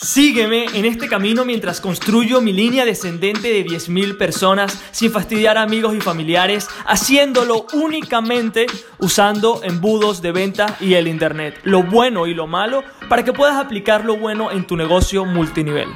Sígueme en este camino mientras construyo mi línea descendente de 10.000 personas sin fastidiar a amigos y familiares, haciéndolo únicamente usando embudos de venta y el Internet, lo bueno y lo malo, para que puedas aplicar lo bueno en tu negocio multinivel.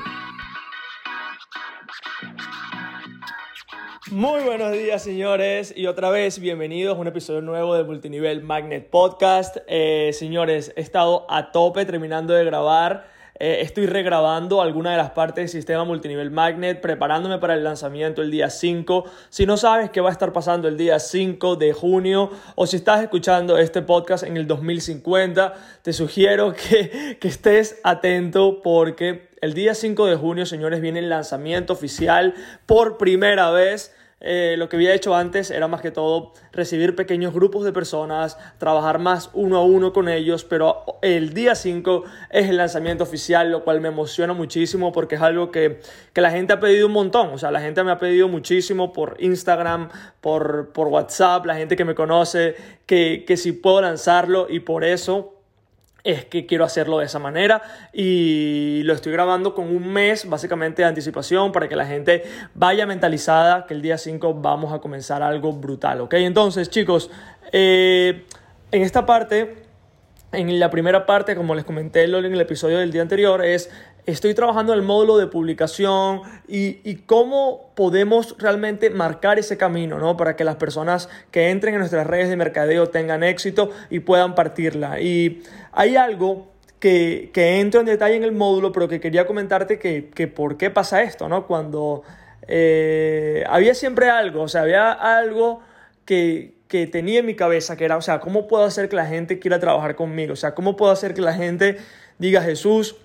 Muy buenos días señores y otra vez bienvenidos a un episodio nuevo de Multinivel Magnet Podcast. Eh, señores, he estado a tope terminando de grabar eh, estoy regrabando alguna de las partes del sistema multinivel magnet, preparándome para el lanzamiento el día 5. Si no sabes qué va a estar pasando el día 5 de junio o si estás escuchando este podcast en el 2050, te sugiero que, que estés atento porque el día 5 de junio, señores, viene el lanzamiento oficial por primera vez eh, lo que había hecho antes era más que todo recibir pequeños grupos de personas, trabajar más uno a uno con ellos, pero el día 5 es el lanzamiento oficial, lo cual me emociona muchísimo porque es algo que, que, la gente ha pedido un montón, o sea, la gente me ha pedido muchísimo por Instagram, por, por WhatsApp, la gente que me conoce, que, que si puedo lanzarlo y por eso es que quiero hacerlo de esa manera y lo estoy grabando con un mes básicamente de anticipación para que la gente vaya mentalizada que el día 5 vamos a comenzar algo brutal, ¿ok? Entonces chicos, eh, en esta parte, en la primera parte, como les comenté en el episodio del día anterior, es estoy trabajando en el módulo de publicación y, cómo podemos realmente marcar ese camino, ¿no? Para que las personas que entren en nuestras redes de mercadeo tengan éxito y puedan partirla. Y hay algo que, que entro en detalle en el módulo, pero que quería comentarte que, que por qué pasa esto, ¿no? Cuando eh, había siempre algo, o sea, había algo que, que tenía en mi cabeza, que era, o sea, ¿cómo puedo hacer que la gente quiera trabajar conmigo? O sea, ¿cómo puedo hacer que la gente diga, Jesús,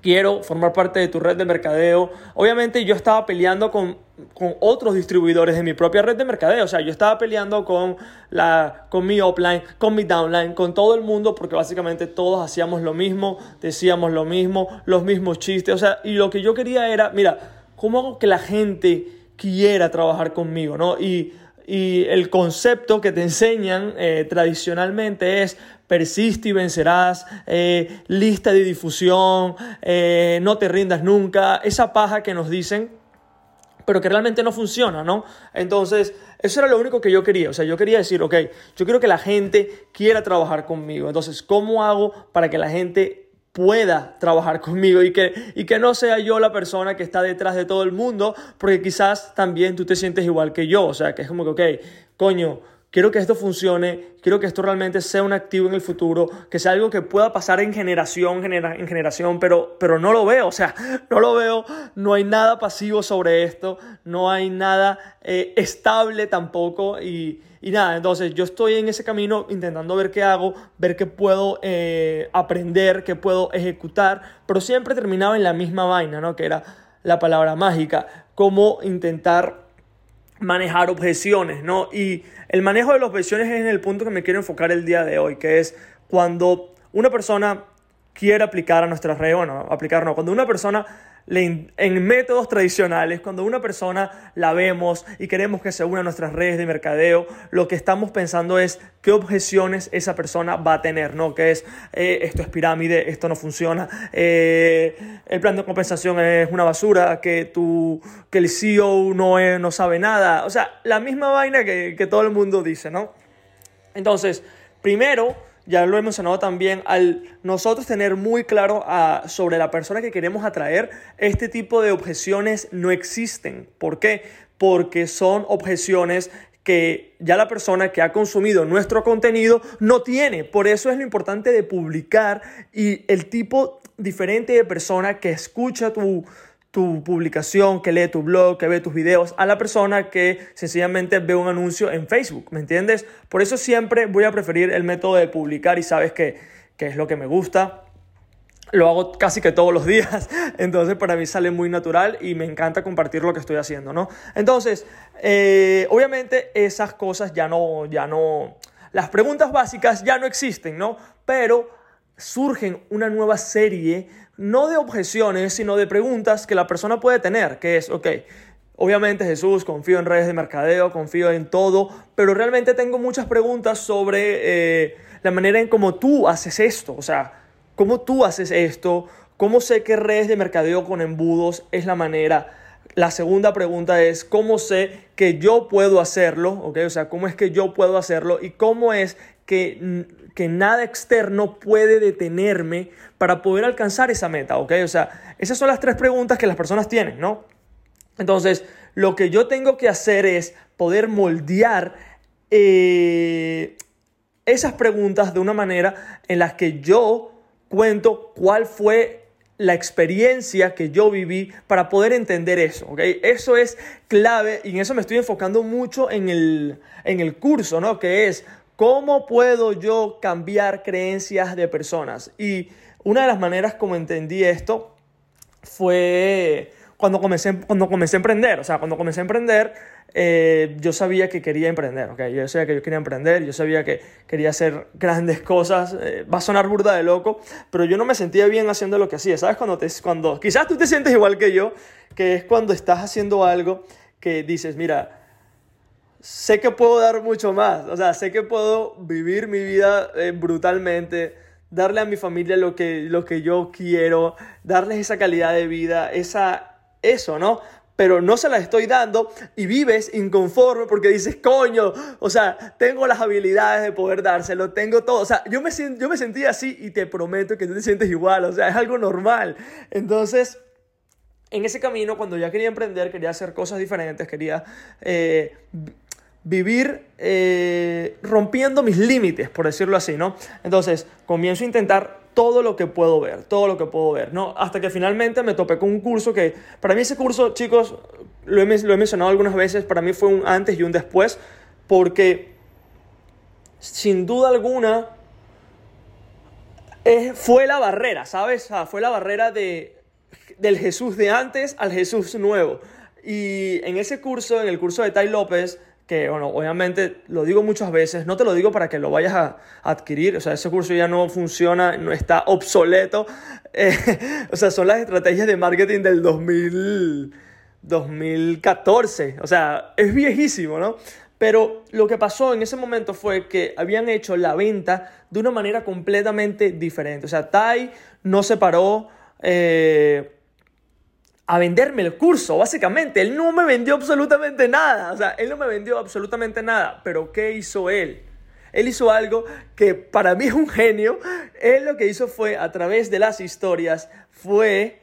quiero formar parte de tu red de mercadeo. Obviamente yo estaba peleando con, con, otros distribuidores de mi propia red de mercadeo. O sea, yo estaba peleando con, la, con mi offline, con mi downline, con todo el mundo, porque básicamente todos hacíamos lo mismo, decíamos lo mismo, los mismos chistes. O sea, y lo que yo quería era, mira, ¿cómo hago que la gente quiera trabajar conmigo? ¿no? Y y el concepto que te enseñan eh, tradicionalmente es persiste y vencerás, eh, lista de difusión, eh, no te rindas nunca, esa paja que nos dicen, pero que realmente no funciona, ¿no? Entonces, eso era lo único que yo quería, o sea, yo quería decir, ok, yo quiero que la gente quiera trabajar conmigo, entonces, ¿cómo hago para que la gente pueda trabajar conmigo y que, y que no sea yo la persona que está detrás de todo el mundo, porque quizás también tú te sientes igual que yo, o sea, que es como que, ok, coño, quiero que esto funcione, quiero que esto realmente sea un activo en el futuro, que sea algo que pueda pasar en generación, en generación, pero, pero no lo veo, o sea, no lo veo, no hay nada pasivo sobre esto, no hay nada eh, estable tampoco y, y, nada, entonces yo estoy en ese camino intentando ver qué hago, ver qué puedo eh, aprender, qué puedo ejecutar, pero siempre terminaba en la misma vaina, ¿no? Que era la palabra mágica, cómo intentar manejar objeciones, ¿no? Y el manejo de las objeciones es en el punto que me quiero enfocar el día de hoy, que es cuando una persona quiere aplicar a nuestras redes, bueno, aplicar no, cuando una persona en métodos tradicionales, cuando una persona la vemos y queremos que se una a nuestras redes de mercadeo, lo que estamos pensando es qué objeciones esa persona va a tener, ¿no? Que es, eh, esto es pirámide, esto no funciona, eh, el plan de compensación es una basura, que, tu, que el CEO no, no sabe nada, o sea, la misma vaina que, que todo el mundo dice, ¿no? Entonces, primero, ya lo he mencionado también, al nosotros tener muy claro ah, sobre la persona que queremos atraer, este tipo de objeciones no existen. ¿Por qué? Porque son objeciones que ya la persona que ha consumido nuestro contenido no tiene. Por eso es lo importante de publicar y el tipo diferente de persona que escucha tu, tu publicación, que lee tu blog, que ve tus videos, a la persona que sencillamente ve un anuncio en Facebook, ¿me entiendes? Por eso siempre voy a preferir el método de publicar y sabes que, es lo que me gusta. Lo hago casi que todos los días, entonces para mí sale muy natural y me encanta compartir lo que estoy haciendo, ¿no? Entonces, eh, obviamente esas cosas ya no, ya no, las preguntas básicas ya no existen, ¿no? Pero surgen una nueva serie no de objeciones, sino de preguntas que la persona puede tener, que es, ok, obviamente Jesús, confío en redes de mercadeo, confío en todo, pero realmente tengo muchas preguntas sobre eh, la manera en cómo tú haces esto, o sea, cómo tú haces esto, ¿cómo sé que redes de mercadeo con embudos es la manera? La segunda pregunta es, ¿cómo sé que yo puedo hacerlo? ¿Ok? O sea, ¿cómo es que yo puedo hacerlo? ¿Y cómo es que, que nada externo puede detenerme para poder alcanzar esa meta? ¿Ok? O sea, esas son las tres preguntas que las personas tienen, ¿no? Entonces, lo que yo tengo que hacer es poder moldear eh, esas preguntas de una manera en la que yo cuento cuál fue la experiencia que yo viví para poder entender eso, ¿ok? Eso es clave y en eso me estoy enfocando mucho en el, en el curso, ¿no? Que es cómo puedo yo cambiar creencias de personas. Y una de las maneras como entendí esto fue cuando comencé, cuando comencé a emprender. O sea, cuando comencé a emprender, eh, yo sabía que quería emprender, ¿ok? Yo sabía que yo quería emprender, yo sabía que quería hacer grandes cosas. Eh, va a sonar burda de loco, pero yo no me sentía bien haciendo lo que hacía. ¿Sabes? Cuando, te, cuando quizás tú te sientes igual que yo, que es cuando estás haciendo algo que dices, mira, sé que puedo dar mucho más. O sea, sé que puedo vivir mi vida eh, brutalmente darle a mi familia lo que, lo que yo quiero, darles esa calidad de vida, esa eso, ¿no? Pero no se las estoy dando y vives inconforme porque dices, coño, o sea, tengo las habilidades de poder dárselo, tengo todo. O sea, yo me, yo me sentí así y te prometo que tú te sientes igual, o sea, es algo normal. Entonces, en ese camino, cuando ya quería emprender, quería hacer cosas diferentes, quería eh, vivir eh, rompiendo mis límites, por decirlo así, ¿no? Entonces, comienzo a intentar todo lo que puedo ver, todo lo que puedo ver, ¿no? Hasta que finalmente me topé con un curso que, para mí ese curso, chicos, lo he, lo he mencionado algunas veces, para mí fue un antes y un después, porque sin duda alguna fue la barrera, ¿sabes? fue la barrera de, del Jesús de antes al Jesús nuevo. Y en ese curso, en el curso de Tai López, que, bueno, obviamente lo digo muchas veces, no te lo digo para que lo vayas a adquirir, o sea, ese curso ya no funciona, no está obsoleto, eh, o sea, son las estrategias de marketing del 2000, 2014, o sea, es viejísimo, ¿no? Pero lo que pasó en ese momento fue que habían hecho la venta de una manera completamente diferente, o sea, Tai no se paró... Eh, a venderme el curso, básicamente. Él no me vendió absolutamente nada. O sea, él no me vendió absolutamente nada. Pero ¿qué hizo él? Él hizo algo que para mí es un genio. Él lo que hizo fue, a través de las historias, fue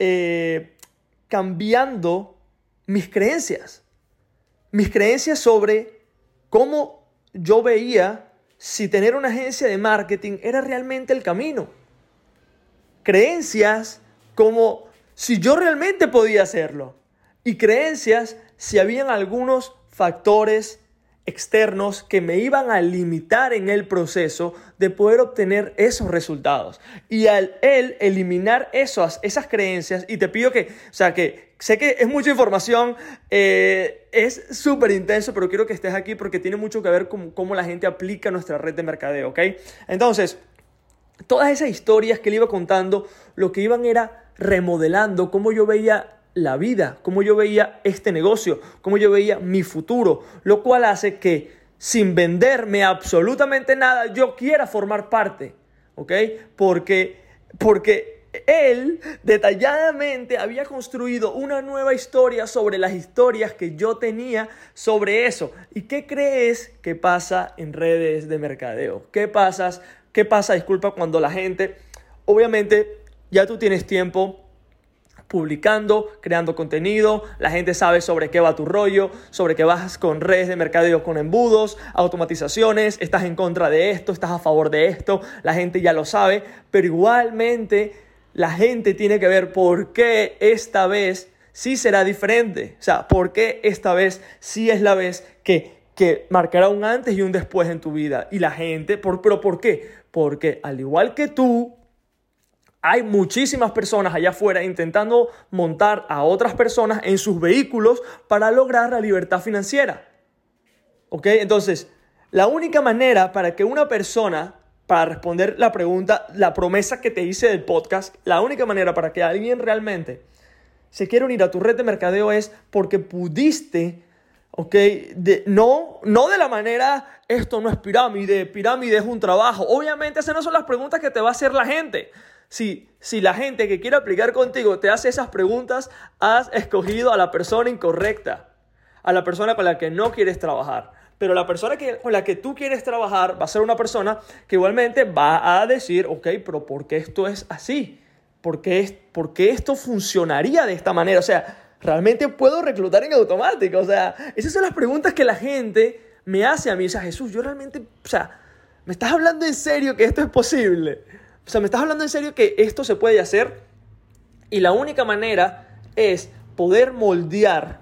eh, cambiando mis creencias. Mis creencias sobre cómo yo veía si tener una agencia de marketing era realmente el camino. Creencias como si yo realmente podía hacerlo. Y creencias si habían algunos factores externos que me iban a limitar en el proceso de poder obtener esos resultados. Y al él eliminar esas, esas creencias, y te pido que, o sea, que sé que es mucha información, eh, es súper intenso, pero quiero que estés aquí porque tiene mucho que ver con cómo la gente aplica nuestra red de mercadeo, ¿ok? Entonces, todas esas historias que él iba contando, lo que iban era remodelando cómo yo veía la vida, cómo yo veía este negocio, cómo yo veía mi futuro, lo cual hace que sin venderme absolutamente nada yo quiera formar parte, ¿ok? Porque, porque él detalladamente había construido una nueva historia sobre las historias que yo tenía sobre eso. ¿Y qué crees que pasa en redes de mercadeo? ¿Qué pasa? ¿Qué pasa, disculpa, cuando la gente, obviamente, ya tú tienes tiempo publicando, creando contenido, la gente sabe sobre qué va tu rollo, sobre qué vas con redes de mercadeo con embudos, automatizaciones, estás en contra de esto, estás a favor de esto, la gente ya lo sabe, pero igualmente la gente tiene que ver por qué esta vez sí será diferente, o sea, por qué esta vez sí es la vez que, que marcará un antes y un después en tu vida. Y la gente, por, pero ¿por qué? Porque al igual que tú, hay muchísimas personas allá afuera intentando montar a otras personas en sus vehículos para lograr la libertad financiera. ¿Ok? Entonces, la única manera para que una persona, para responder la pregunta, la promesa que te hice del podcast, la única manera para que alguien realmente se quiera unir a tu red de mercadeo es porque pudiste, ¿ok? No, no de la manera, esto no es pirámide, pirámide es un trabajo. Obviamente esas no son las preguntas que te va a hacer la gente. Si, si la gente que quiere aplicar contigo te hace esas preguntas, has escogido a la persona incorrecta, a la persona con la que no quieres trabajar. Pero la persona con la que tú quieres trabajar va a ser una persona que igualmente va a decir, ok, pero ¿por qué esto es así? ¿Por qué, ¿Por qué esto funcionaría de esta manera? O sea, ¿realmente puedo reclutar en automático? O sea, esas son las preguntas que la gente me hace a mí. O sea, Jesús, yo realmente, o sea, ¿me estás hablando en serio que esto es posible? O sea, ¿me estás hablando en serio que esto se puede hacer? Y la única manera es poder moldear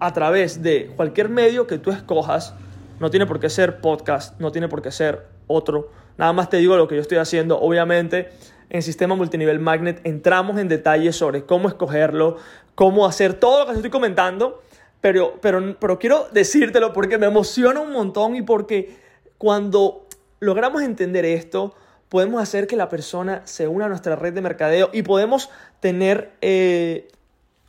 a través de cualquier medio que tú escojas. No tiene por qué ser podcast, no tiene por qué ser otro. Nada más te digo lo que yo estoy haciendo. Obviamente, en Sistema Multinivel Magnet entramos en detalles sobre cómo escogerlo, cómo hacer todo lo que estoy comentando. Pero, pero, pero quiero decírtelo porque me emociona un montón y porque cuando logramos entender esto, podemos hacer que la persona se una a nuestra red de mercadeo y podemos tener eh,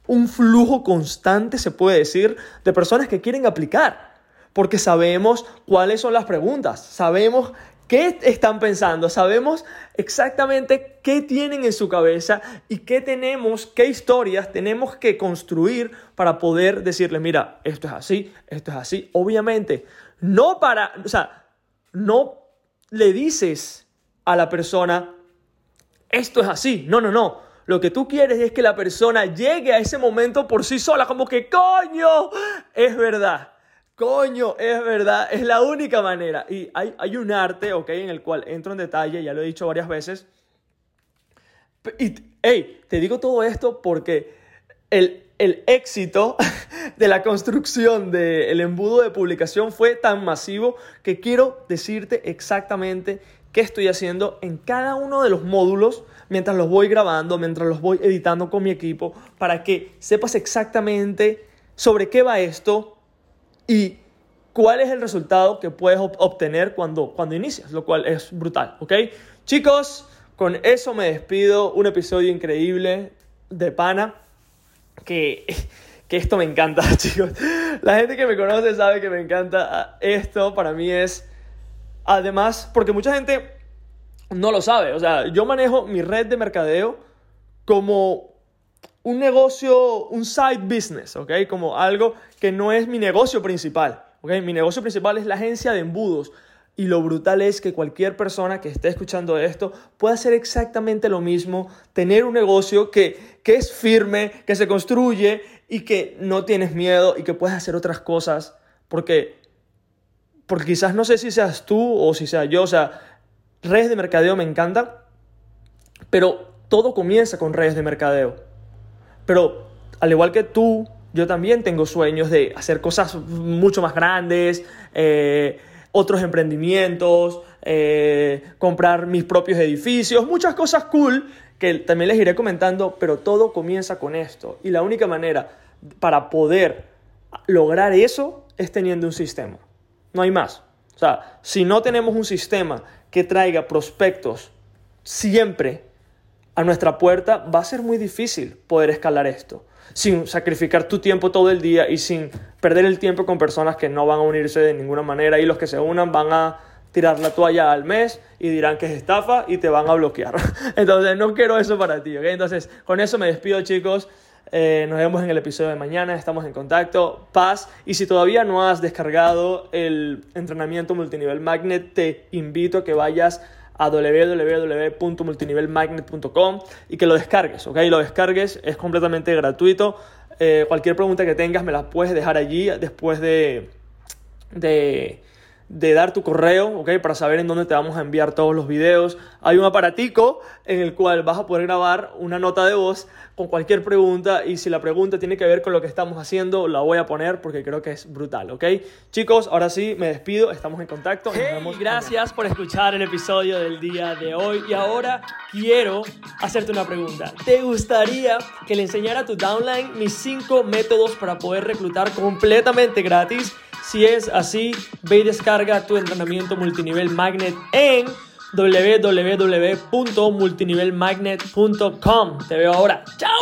un flujo constante, se puede decir, de personas que quieren aplicar. Porque sabemos cuáles son las preguntas, sabemos qué están pensando, sabemos exactamente qué tienen en su cabeza y qué tenemos, qué historias tenemos que construir para poder decirles, mira, esto es así, esto es así. Obviamente, no para, o sea, no le dices a la persona, esto es así. No, no, no. Lo que tú quieres es que la persona llegue a ese momento por sí sola, como que, coño, es verdad. Coño, es verdad, es la única manera. Y hay, hay un arte, ¿ok? En el cual entro en detalle, ya lo he dicho varias veces. Y, hey, te digo todo esto porque el, el éxito de la construcción del embudo de publicación fue tan masivo que quiero decirte exactamente qué estoy haciendo en cada uno de los módulos mientras los voy grabando, mientras los voy editando con mi equipo, para que sepas exactamente sobre qué va esto y cuál es el resultado que puedes obtener cuando, cuando inicias, lo cual es brutal, ¿ok? Chicos, con eso me despido, un episodio increíble de Pana, que, que esto me encanta, chicos. La gente que me conoce sabe que me encanta esto, para mí es Además, porque mucha gente no lo sabe. O sea, yo manejo mi red de mercadeo como un negocio, un side business, ¿ok? Como algo que no es mi negocio principal, ¿ok? Mi negocio principal es la agencia de embudos. Y lo brutal es que cualquier persona que esté escuchando esto pueda hacer exactamente lo mismo, tener un negocio que, que es firme, que se construye y que no tienes miedo y que puedes hacer otras cosas. Porque porque quizás no sé si seas tú o si sea yo, o sea, redes de mercadeo me encanta, pero todo comienza con redes de mercadeo. Pero al igual que tú, yo también tengo sueños de hacer cosas mucho más grandes, eh, otros emprendimientos, eh, comprar mis propios edificios, muchas cosas cool que también les iré comentando, pero todo comienza con esto. Y la única manera para poder lograr eso es teniendo un sistema. No hay más. O sea, si no tenemos un sistema que traiga prospectos siempre a nuestra puerta, va a ser muy difícil poder escalar esto. Sin sacrificar tu tiempo todo el día y sin perder el tiempo con personas que no van a unirse de ninguna manera y los que se unan van a tirar la toalla al mes y dirán que es estafa y te van a bloquear. Entonces no quiero eso para ti, ¿ok? Entonces con eso me despido chicos. Eh, nos vemos en el episodio de mañana, estamos en contacto. Paz. Y si todavía no has descargado el entrenamiento multinivel magnet, te invito a que vayas a www.multinivelmagnet.com y que lo descargues, ¿ok? Lo descargues, es completamente gratuito. Eh, cualquier pregunta que tengas me la puedes dejar allí después de, de de dar tu correo, ¿ok? Para saber en dónde te vamos a enviar todos los videos. Hay un aparatico en el cual vas a poder grabar una nota de voz con cualquier pregunta y si la pregunta tiene que ver con lo que estamos haciendo, la voy a poner porque creo que es brutal, ¿ok? Chicos, ahora sí, me despido, estamos en contacto. gracias por escuchar el episodio del día de hoy y ahora quiero hacerte una pregunta. ¿Te gustaría que le enseñara a tu downline mis cinco métodos para poder reclutar completamente gratis? Si es así, ve y descarga tu entrenamiento multinivel magnet en www.multinivelmagnet.com. Te veo ahora. ¡Chao!